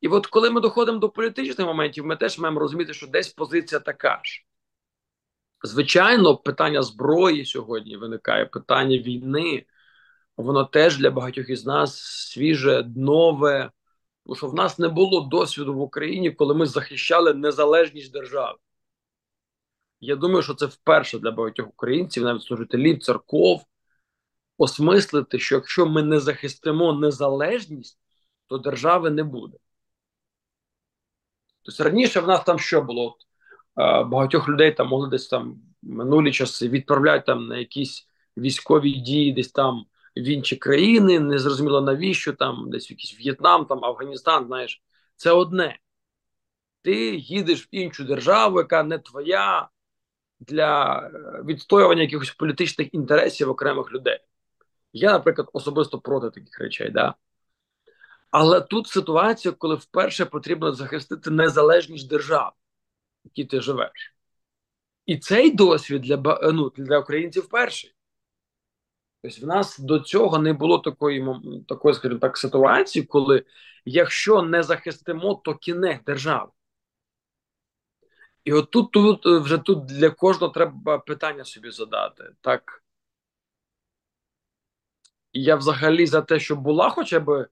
І от коли ми доходимо до політичних моментів, ми теж маємо розуміти, що десь позиція така ж. Звичайно, питання зброї сьогодні виникає, питання війни, воно теж для багатьох із нас свіже, нове. Тому що в нас не було досвіду в Україні, коли ми захищали незалежність держави. Я думаю, що це вперше для багатьох українців, навіть служителів, церков, осмислити, що якщо ми не захистимо незалежність, то держави не буде. Тобто раніше в нас там що було? Багатьох людей там могли десь там минулі часи відправляти там на якісь військові дії, десь там в інші країни, не зрозуміло навіщо там, десь в якийсь В'єтнам, там Афганістан, знаєш, це одне. Ти їдеш в іншу державу, яка не твоя для е, відстоювання якихось політичних інтересів окремих людей. Я, наприклад, особисто проти таких речей, да. Але тут ситуація, коли вперше потрібно захистити незалежність держав, в якій ти живеш. І цей досвід для ну, для українців перший. Тобто в нас до цього не було такої, такої, скажімо так, ситуації, коли якщо не захистимо, то кінець держави. І от тут, тут вже тут для кожного треба питання собі задати. Так. Я взагалі за те, щоб була хоча б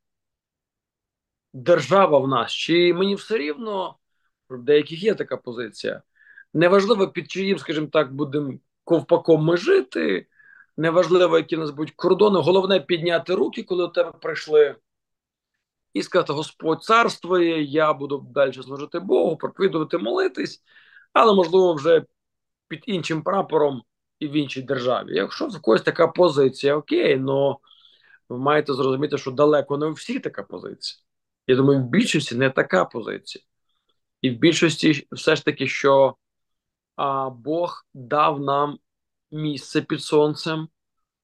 держава в нас, чи мені все рівно в деяких є така позиція. Неважливо, під чиїм, скажімо так, будемо ковпаком ми жити. Неважливо, які у нас будуть кордони. Головне підняти руки, коли у тебе прийшли. і сказати: Господь царствує, я буду далі служити Богу, проповідувати, молитись, але можливо вже під іншим прапором і в іншій державі. Якщо в когось така позиція, окей, але ви маєте зрозуміти, що далеко не у всіх така позиція. Я думаю, в більшості не така позиція. І в більшості все ж таки, що а, Бог дав нам місце під сонцем,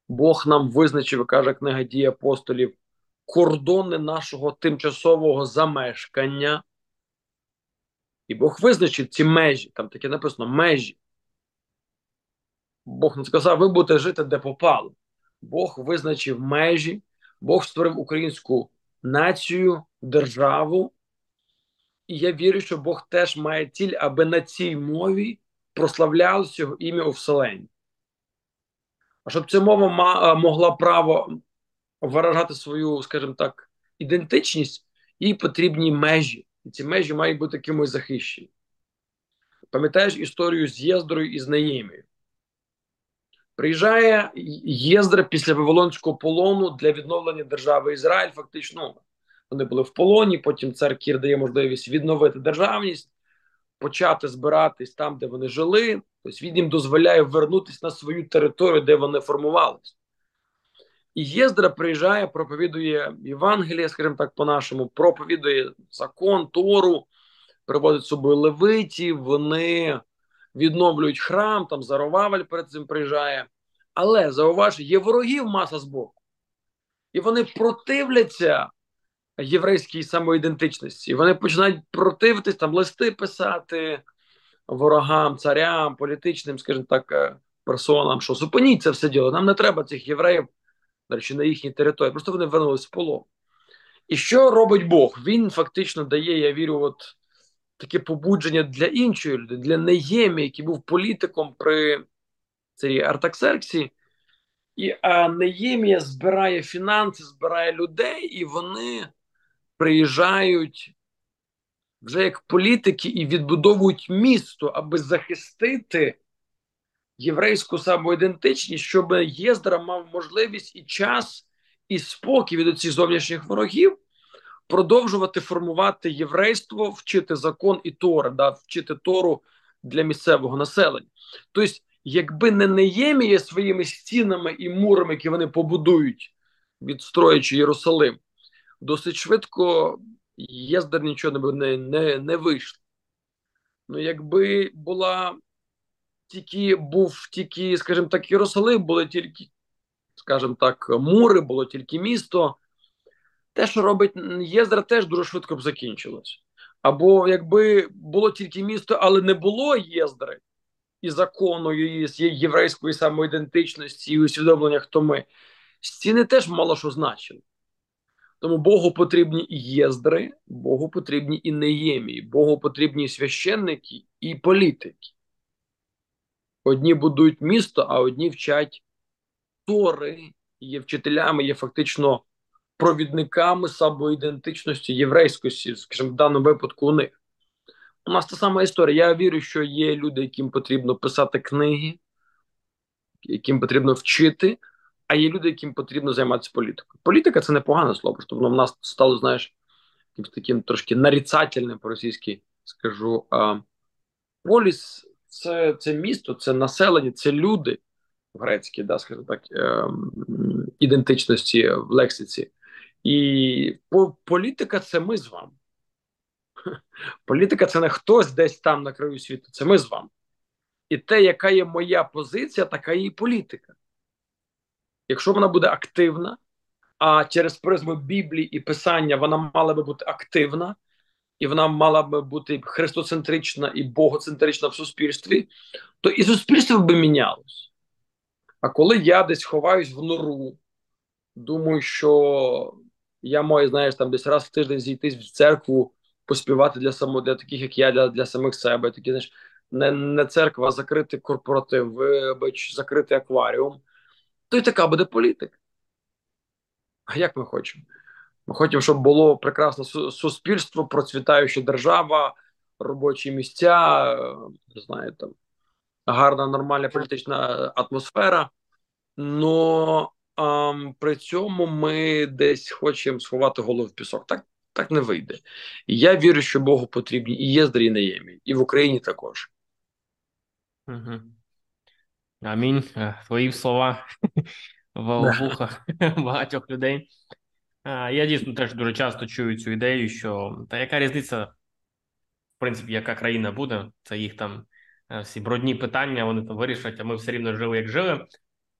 Бог нам визначив, каже книга дій апостолів, кордони нашого тимчасового замешкання. І Бог визначив ці межі, там таке написано межі. Бог не сказав, ви будете жити де попало. Бог визначив межі, Бог створив українську націю, державу. І я вірю, що Бог теж має ціль, аби на цій мові прославлялося його ім'я у Вселенні. А щоб ця мова могла право виражати свою, скажімо так, ідентичність, їй потрібні межі. І ці межі мають бути якимось захищені. Пам'ятаєш історію з Єздрою і з Наємією? Приїжджає Єздра після Вавилонського полону для відновлення держави Ізраїль. Фактично, вони були в полоні. Потім цар Кір дає можливість відновити державність, почати збиратись там, де вони жили. Тобто він їм дозволяє вернутися на свою територію, де вони формувалися. І Єздра приїжджає, проповідує Євангеліє, скажімо так, по-нашому, проповідує закон, Тору, приводить з собою левитів, вони відновлюють храм, там Заровавель перед цим приїжджає. Але зауваж, є ворогів маса з боку. І вони противляться єврейській самоідентичності. Вони починають противитись, там листи писати ворогам, царям, політичним, скажімо так, е, персонам, що зупиніть це все діло. Нам не треба цих євреїв, до речі, на їхній території. Просто вони вернулись в полон. І що робить Бог? Він фактично дає, я вірю, от таке побудження для іншої людини, для Неємі, який був політиком при царі Артаксерксі. І а Неємія збирає фінанси, збирає людей, і вони приїжджають вже як політики і відбудовують місто, аби захистити єврейську самоідентичність, щоб Єздра мав можливість і час, і спокій від цих зовнішніх ворогів продовжувати формувати єврейство, вчити закон і Тори, да, вчити Тору для місцевого населення. Тобто, якби не Неємія своїми стінами і мурами, які вони побудують, відстроюючи Єрусалим, досить швидко Єздер нічого не не, не вийшло. Ну, якби була тільки був тільки, скажімо так, Єрусалим, були тільки, скажімо так, мури, було тільки місто. Те, що робить Єздра, теж дуже швидко б закінчилось. Або якби було тільки місто, але не було Єздри і закону, і єврейської самоідентичності, і усвідомлення, хто ми, стіни теж мало що значили. Тому Богу потрібні і єздри, Богу потрібні і неємії, Богу потрібні і священники і політики. Одні будують місто, а одні вчать тори, є вчителями, є фактично провідниками самоідентичності єврейськості, скажімо, в даному випадку у них. У нас та сама історія. Я вірю, що є люди, яким потрібно писати книги, яким потрібно вчити, а є люди, яким потрібно займатися політикою. Політика це непогане слово, просто воно в нас стало, знаєш, таким трошки нарицательним по-російськи скажу. А, Поліс це це місто, це населення, це люди в грецькій, да, скажімо так, е, ідентичності в лексиці. І політика це ми з вами. (laughs) Політика це не хтось десь там на краю світу, це ми з вами. І те, яка є моя позиція, така і політика. Якщо вона буде активна, а через призму Біблії і Писання вона мала би бути активна, і вона мала би бути христоцентрична і богоцентрична в суспільстві, то і суспільство би мінялось. А коли я десь ховаюсь в нору, думаю, що я маю, знаєш, там десь раз в тиждень зійтись в церкву, поспівати для само, для таких, як я, для для самих себе. Такі, знаєш, не не церква, а закритий корпоратив, вибач, закритий акваріум. То й така буде політика. А як ми хочемо? Ми хочемо, щоб було прекрасне суспільство, процвітаюча держава, робочі місця, не знаю, там гарна, нормальна політична атмосфера. Но а, при цьому ми десь хочемо сховати голову в пісок. Так Так не вийде. І я вірю, що Богу потрібні і є і Неємі, і в Україні також. Угу. Амінь. Е, твої слова в вухах (laughs) багатьох людей. Я дійсно теж дуже часто чую цю ідею, що та яка різниця, в принципі, яка країна буде, це їх там е, всі брудні питання, вони там вирішать, а ми все рівно жили, як жили.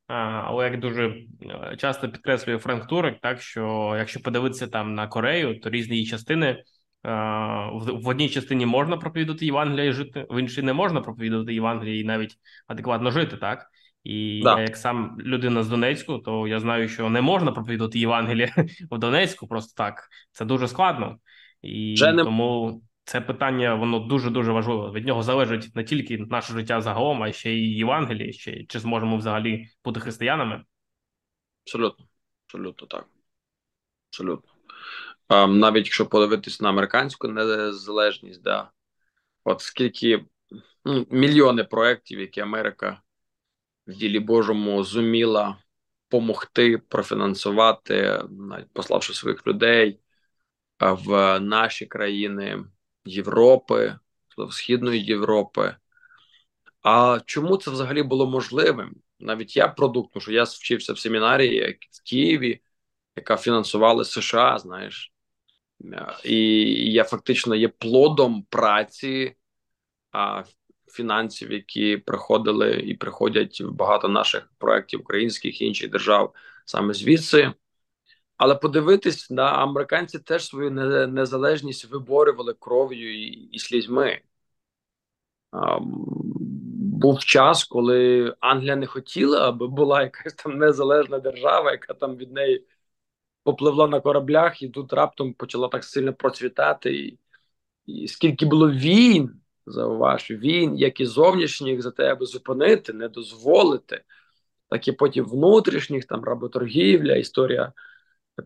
Але як дуже е, часто підкреслює Френк Турик, так що якщо подивитися там на Корею, то різні її частини в одній частині можна проповідати Євангелія і жити, в іншій не можна проповідати Євангелія і навіть адекватно жити, так і да. я як сам людина з Донецьку, то я знаю, що не можна проповідати Євангелія (laughs) в Донецьку, просто так це дуже складно, і не... тому це питання воно дуже дуже важливе. Від нього залежить не тільки наше життя загалом, а ще й Євангеліє, ще чи зможемо взагалі бути християнами. Абсолютно, абсолютно так. Абсолютно. А, навіть якщо подивитись на американську незалежність, да, от скільки ну, мільйони проєктів, які Америка в ділі Божому зуміла допомогти профінансувати, навіть пославши своїх людей в наші країни Європи, Східної Європи. А чому це взагалі було можливим? Навіть я продукт, тому що я вчився в семінарії в Києві, яка фінансувала США, знаєш, і я фактично є плодом праці а, фінансів, які приходили і приходять в багато наших проєктів українських і інших держав саме звідси. Але подивитись, да, американці теж свою незалежність виборювали кров'ю і, і слізьми. А, був час, коли Англія не хотіла, аби була якась там незалежна держава, яка там від неї попливла на кораблях, і тут раптом почала так сильно процвітати. І, і скільки було війн, зауваж, війн, як і зовнішніх за тебе зупинити, не дозволити, так і потім внутрішніх, там работоргівля, історія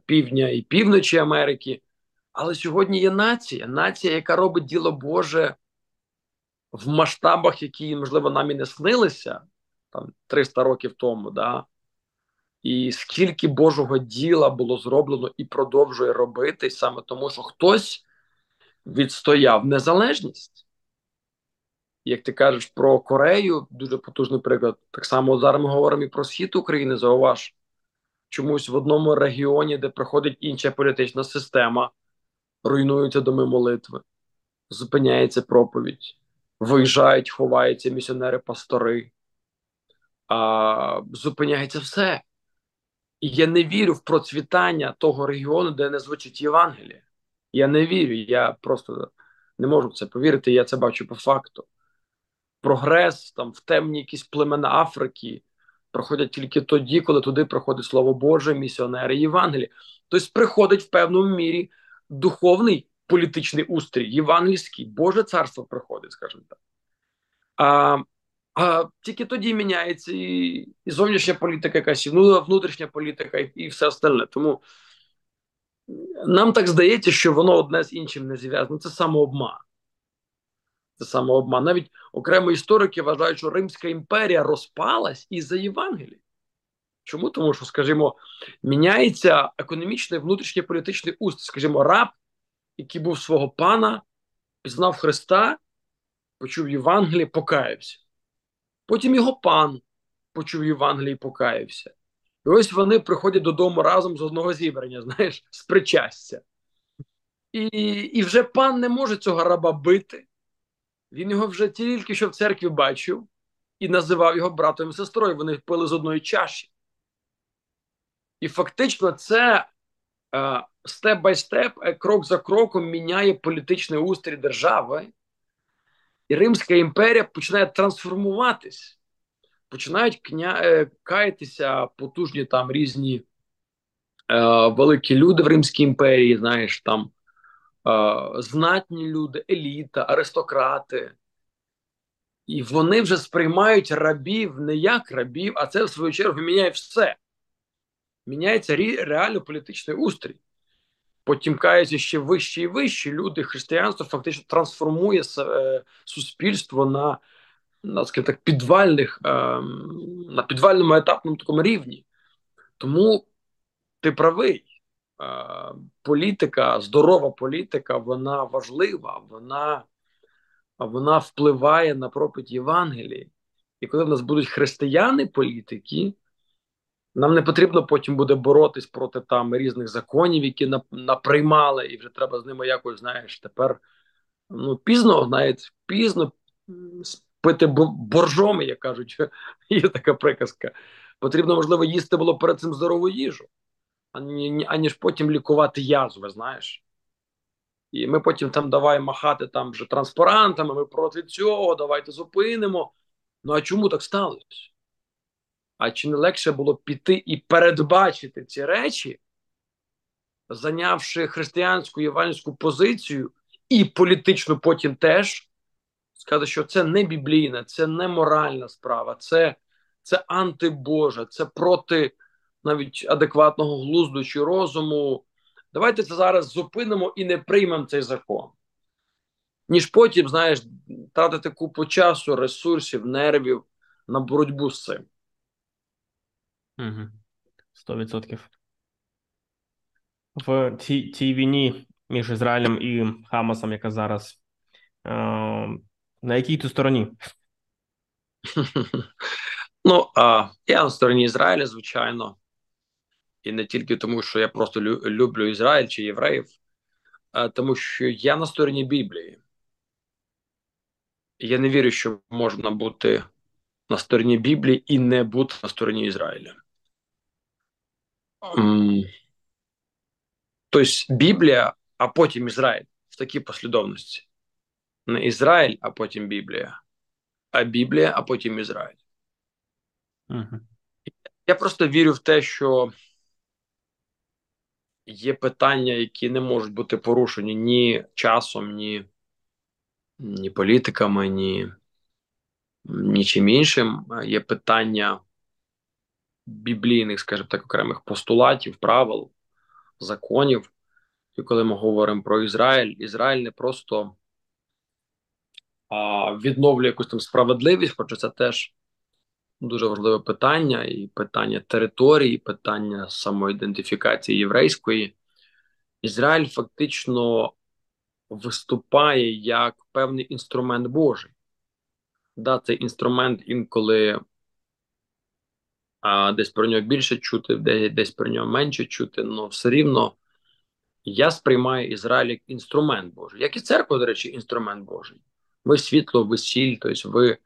півдня і півночі Америки. Але сьогодні є нація, нація, яка робить діло Боже в масштабах, які, можливо, нам і не снилися там 300 років тому. да, і скільки Божого діла було зроблено і продовжує робити саме тому, що хтось відстояв незалежність. Як ти кажеш про Корею, дуже потужний приклад. Так само зараз ми говоримо і про схід України, зауваж. Чомусь в одному регіоні, де проходить інша політична система, руйнуються доми молитви, зупиняється проповідь, виїжджають, ховаються місіонери-пастори, а, зупиняється все. І я не вірю в процвітання того регіону, де не звучить Євангеліє. Я не вірю, я просто не можу в це повірити. Я це бачу по факту. Прогрес там в темні якісь племена Африки проходять тільки тоді, коли туди приходить слово Боже, місіонери Євангелії. Тобто приходить в певному мірі духовний політичний устрій, євангельський, Боже царство приходить, скажімо так. А а тільки тоді міняється і і зовнішня політика, якась ну, внутрішня політика, і, і все остальне. Тому нам так здається, що воно одне з іншим не зв'язано. Це самообман. Це самообман. Навіть окремо історики вважають, що Римська імперія розпалась із-за Євангелії. Чому? Тому що, скажімо, міняється економічний внутрішній політичний уст, скажімо, раб, який був свого пана, пізнав Христа, почув Євангеліє, покаявся. Потім його пан почув Євангелії і покаявся. І ось вони приходять додому разом з одного зібрання, знаєш, з причастя. І і вже пан не може цього раба бити. Він його вже тільки що в церкві бачив і називав його братом і сестрою. Вони пили з одної чаші. І фактично це степ бай степ, крок за кроком міняє політичний устрій держави і Римська імперія починає трансформуватись, починають кня... Е, каятися потужні там різні е, великі люди в Римській імперії, знаєш, там е, знатні люди, еліта, аристократи. І вони вже сприймають рабів не як рабів, а це в свою чергу міняє все. Міняється реально політичний устрій потім каються ще вище і вище. Люди християнство фактично трансформує е, суспільство на на скажімо так, підвальних, е, на підвальному етапному такому рівні. Тому ти правий. політика, здорова політика, вона важлива, вона вона впливає на пропит Євангелії. І коли в нас будуть християни-політики, нам не потрібно потім буде боротись проти там різних законів, які наприймали, і вже треба з ними якось, знаєш, тепер ну, пізно, знаєте, пізно пити боржоми, як кажуть, (laughs) є така приказка. Потрібно, можливо, їсти було перед цим здорову їжу, ані, аніж потім лікувати язви, знаєш. І ми потім там давай махати там вже транспарантами, ми проти цього, давайте зупинимо. Ну а чому так сталося? А чи не легше було піти і передбачити ці речі, зайнявши християнську євангельську позицію і політичну потім теж, сказати, що це не біблійна, це не моральна справа, це це антибожа, це проти навіть адекватного глузду чи розуму. Давайте це зараз зупинимо і не приймемо цей закон. Ніж потім, знаєш, тратити купу часу, ресурсів, нервів на боротьбу з цим. Сто відсотків. В цій цій війні між Ізраїлем і Хамасом, яка зараз. Е, на якій ти стороні? (laughs) Ну, а, я на стороні Ізраїля, звичайно. І не тільки тому, що я просто люблю Ізраїль чи євреїв, а тому що я на стороні Біблії. Я не вірю, що можна бути на стороні Біблії і не бути на стороні Ізраїля. Тобто Біблія, а потім Ізраїль в такій послідовності. Не Ізраїль, а потім Біблія, а Біблія, а потім Ізраїль. Угу. Я просто вірю в те, що є питання, які не можуть бути порушені ні часом, ні ні політиками, ні, ні чим іншим. Є питання біблійних, скажімо так, окремих постулатів, правил, законів. І коли ми говоримо про Ізраїль, Ізраїль не просто а, відновлює якусь там справедливість, хоча це теж дуже важливе питання, і питання території, і питання самоідентифікації єврейської. Ізраїль фактично виступає як певний інструмент Божий. Да, Цей інструмент інколи а, десь про нього більше чути, десь про нього менше чути, але все рівно я сприймаю Ізраїль як інструмент Божий, як і церква, до речі, інструмент Божий. Ви світло, ви сіль, тобто ви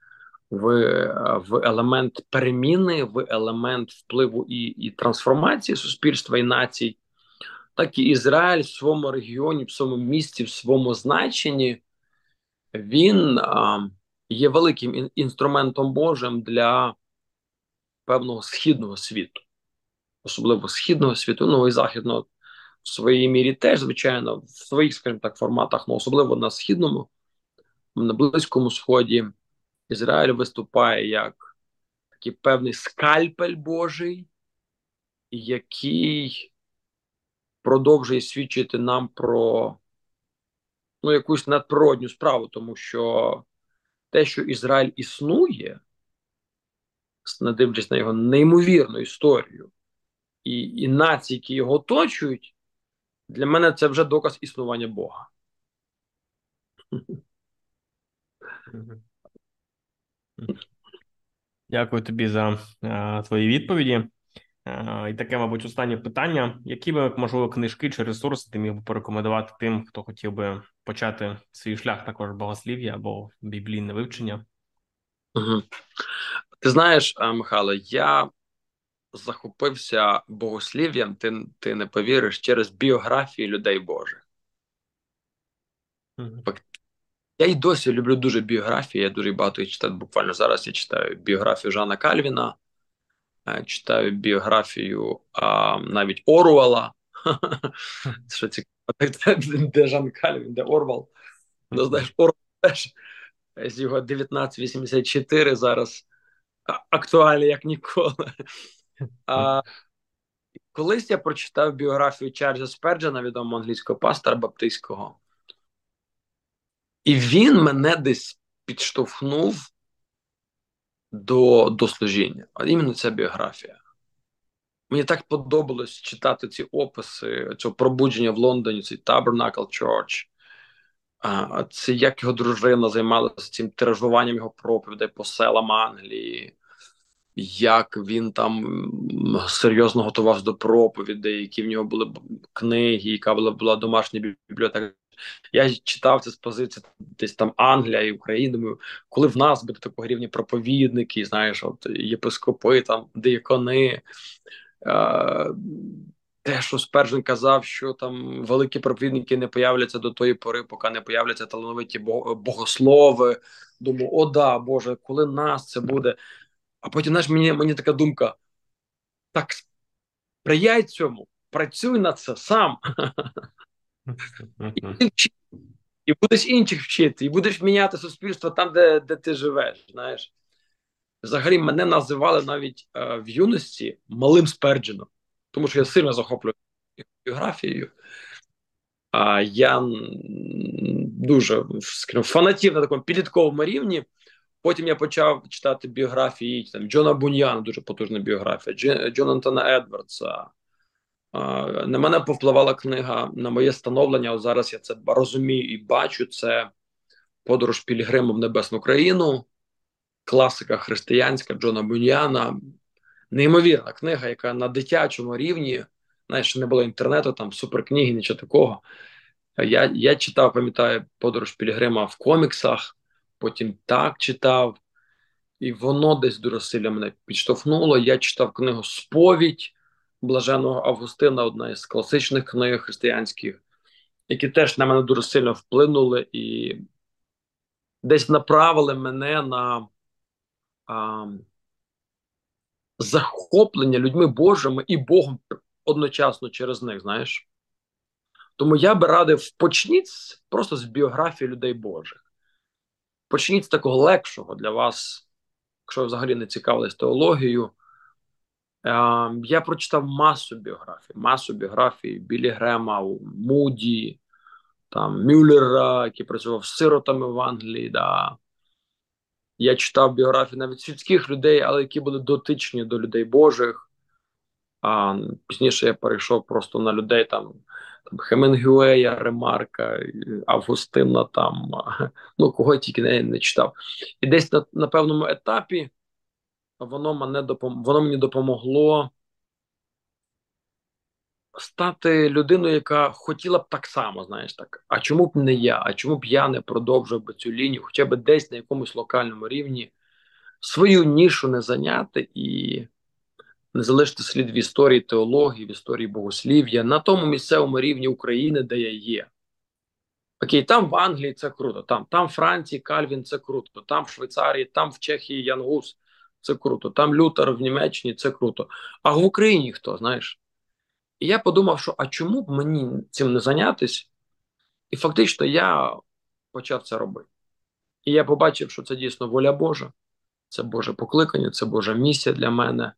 ви в елемент переміни, в елемент впливу і і трансформації суспільства і націй, так і Ізраїль в своєму регіоні, в своєму місті, в своєму значенні, він а, є великим інструментом Божим для певного східного світу, особливо східного світу, ну і західного в своїй мірі теж, звичайно, в своїх, скажімо так, форматах, ну особливо на східному, на Близькому Сході. Ізраїль виступає як такий певний скальпель Божий, який продовжує свідчити нам про ну, якусь надприродню справу, тому що те, що Ізраїль існує, не дивлячись на його неймовірну історію, і, і нації, які його оточують, для мене це вже доказ існування Бога. Дякую тобі за а, твої відповіді. А, і таке, мабуть, останнє питання: які би можливо книжки чи ресурси ти міг би порекомендувати тим, хто хотів би почати свій шлях також богослів'я або біблійне вивчення? Угу. Ти знаєш, Михайло, я захопився богослів'ям, ти ти не повіриш через біографії людей Божих. Я й досі люблю дуже біографії. Я дуже багато їх читаю. Буквально зараз я читаю біографію Жана Кальвіна, е, читаю біографію а, навіть Оруела. (laughs) Що цікаво, де Жан Кальвін, де Орвал. Ну, знаєш, Орвал теж з його 1984 зараз актуальний як ніколи. (laughs) А, Колись я прочитав біографію Чарльза Сперджена, відомого англійського пастора баптистського. І він мене десь підштовхнув до до служіння. А іменно ця біографія. Мені так подобалось читати ці описи цього пробудження в Лондоні, цей Tabernacle Church. Це як його дружина займалася цим тиражуванням його проповідей по селам Англії, як він там серйозно готувався до проповідей, які в нього були книги, яка була була домашня бібліотека. Я читав це з позиції десь там Англія і Україна. Коли в нас буде такого рівня проповідники, знаєш, от єпископи, там диякони. Те, що Спержин казав, що там великі проповідники не появляться до тої пори, поки не появляться талановиті богослови. Думаю, о, да, Боже, коли нас це буде. А потім знаєш, мені мені така думка: так сприяй цьому, працюй над це сам. І будеш інших вчити, і будеш міняти суспільство там, де де ти живеш. знаєш. Взагалі мене називали навіть е, в юності малим Спердженом, тому що я сильно захоплюю біографією. А я дуже скажімо, фанатів на такому підлітковому рівні. Потім я почав читати біографії там Джона Буньяна, дуже потужна біографія, Джонатана Едвардса. На мене повпливала книга на моє становлення. Зараз я це розумію і бачу. Це подорож Пілігримом в Небесну країну, класика християнська Джона Буньяна. Неймовірна книга, яка на дитячому рівні, знаєш, не було інтернету, там суперкниги, нічого такого. Я я читав, пам'ятаю, подорож Пілігрима в коміксах, потім так читав, і воно десь дуже сильно мене підштовхнуло. Я читав книгу Сповідь блаженого Августина, одна із класичних книг християнських, які теж на мене дуже сильно вплинули і десь направили мене на а, захоплення людьми Божими і Богом одночасно через них, знаєш. Тому я би радив почніть просто з біографії людей Божих. Почніть з такого легшого для вас, якщо ви взагалі не цікавились теологією. Ем, я прочитав масу біографій, масу біографій Білі Грема, Муді, там Мюллера, який працював з сиротами в Англії. Да. Я читав біографії навіть світських людей, але які були дотичні до людей Божих. А Пізніше я перейшов просто на людей там там Хемінгуея, Ремарка, Августина, там, ну кого я тільки не, не читав. І десь на, на певному етапі воно мене допом... воно мені допомогло стати людиною, яка хотіла б так само, знаєш так. А чому б не я? А чому б я не продовжив би цю лінію, хоча б десь на якомусь локальному рівні свою нішу не зайняти і не залишити слід в історії теології, в історії богослів'я на тому місцевому рівні України, де я є. Окей, там в Англії це круто, там там в Франції Кальвін це круто, там в Швейцарії, там в Чехії Янгус це круто. Там Лютер в Німеччині це круто. А в Україні хто, знаєш? І я подумав, що а чому б мені цим не зайнятися? І фактично я почав це робити. І я побачив, що це дійсно воля Божа, це Боже покликання, це Божа місія для мене.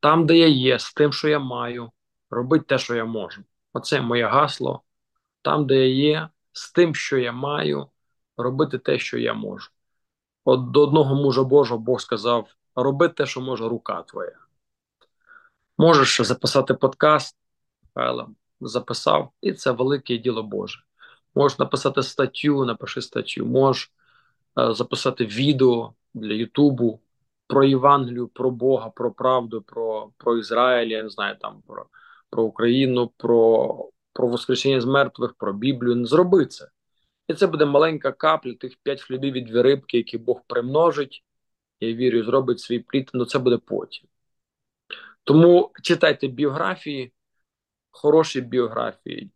Там, де я є, з тим, що я маю, робити те, що я можу. Оце моє гасло. Там, де я є, з тим, що я маю, робити те, що я можу. От до одного мужа Божого Бог сказав: роби те, що може рука твоя. Можеш записати подкаст, Файлом записав, і це велике діло Боже. Можеш написати статтю, напиши статтю, можеш е, записати відео для Ютубу про Євангелію, про Бога, про правду, про про Ізраїль, я не знаю там про про Україну, про про Воскресіння з мертвих, про Біблію. Зроби це. І це буде маленька капля, тих п'ять хлібів і дві рибки, які Бог примножить. Я вірю, зробить свій плід, але це буде потім. Тому читайте біографії, хороші біографії,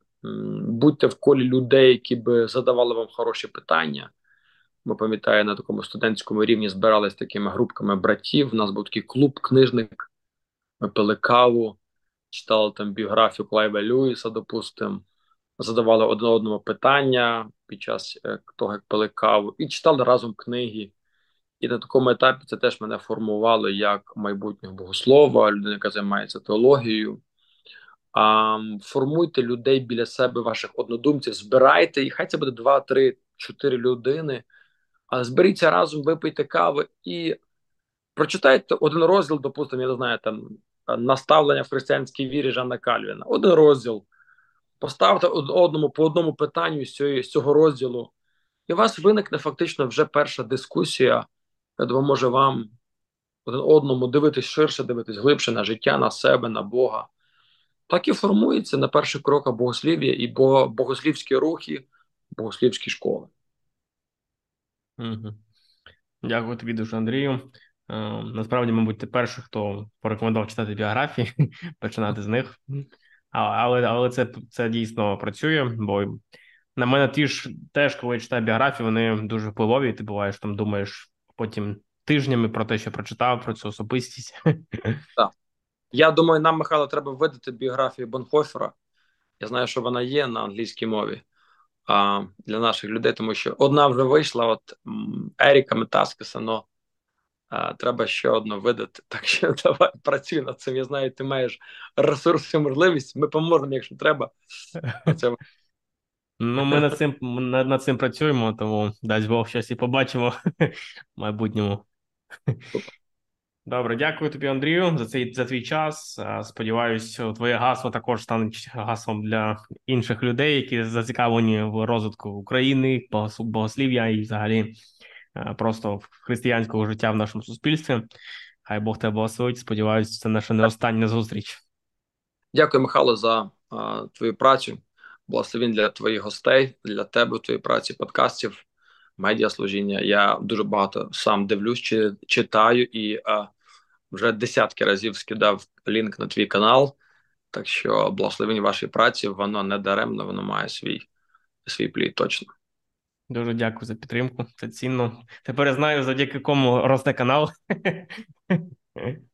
будьте в колі людей, які би задавали вам хороші питання. Ми пам'ятаю, на такому студентському рівні збиралися такими групками братів. У нас був такий клуб, книжник. Ми пили каву, читали там біографію Клайва Льюіса, допустимо задавали одне одному питання під час е, того, як пили каву, і читали разом книги. І на такому етапі це теж мене формувало як майбутнього богослова, людина, яка займається теологією. А, Формуйте людей біля себе, ваших однодумців, збирайте, і хай це буде 2, 3, 4 людини. Але зберіться разом, випийте кави і прочитайте один розділ, допустимо, я не знаю, там наставлення в християнській вірі Жанна Кальвіна. Один розділ. Поставте одному по одному питанню з цього розділу, і у вас виникне фактично вже перша дискусія, допоможе вам один одному дивитись ширше, дивитись глибше на життя, на себе, на Бога. Так і формується на перших кроках богослів'я і богослівські рухи, богослівські школи. Угу. Дякую тобі дуже, Андрію. Е, насправді, мабуть, ти перший, хто порекомендував читати біографії, (laughs) починати з них. Але але це це дійсно працює, бо на мене ті ж теж, коли я читаю біографії, вони дуже впливові. і Ти буваєш там, думаєш потім тижнями про те, що прочитав, про цю особистість. (laughs) Так. Я думаю, нам, Михайло, треба видати біографію Бонхофера. Я знаю, що вона є на англійській мові а, для наших людей, тому що одна вже вийшла, от Еріка Метаскеса, але треба ще одну видати. (laughs) Так що давай працюй над цим. Я знаю, ти маєш ресурси, можливість. Ми поможемо, якщо треба. (laughs) Ну, ми над цим над, над цим працюємо, тому дасть Бог щось і побачимо в майбутньому. Добре, дякую тобі, Андрію, за цей за твій час. Сподіваюсь, твоє гасло також стане гаслом для інших людей, які зацікавлені в розвитку України, богослів'я і взагалі просто християнського життя в нашому суспільстві. Хай Бог тебе благословить. Сподіваюсь, це наша не остання зустріч. Дякую, Михайло, за а, твою працю. Благословін для твоїх гостей, для тебе, твоєї праці, подкастів, медіаслужіння. Я дуже багато сам дивлюсь, чи читаю і а, вже десятки разів скидав лінк на твій канал. Так що благословінь вашій праці, воно не даремно, воно має свій свій плід точно. Дуже дякую за підтримку. Це цінно. Тепер я знаю, завдяки кому росте канал. (laughs)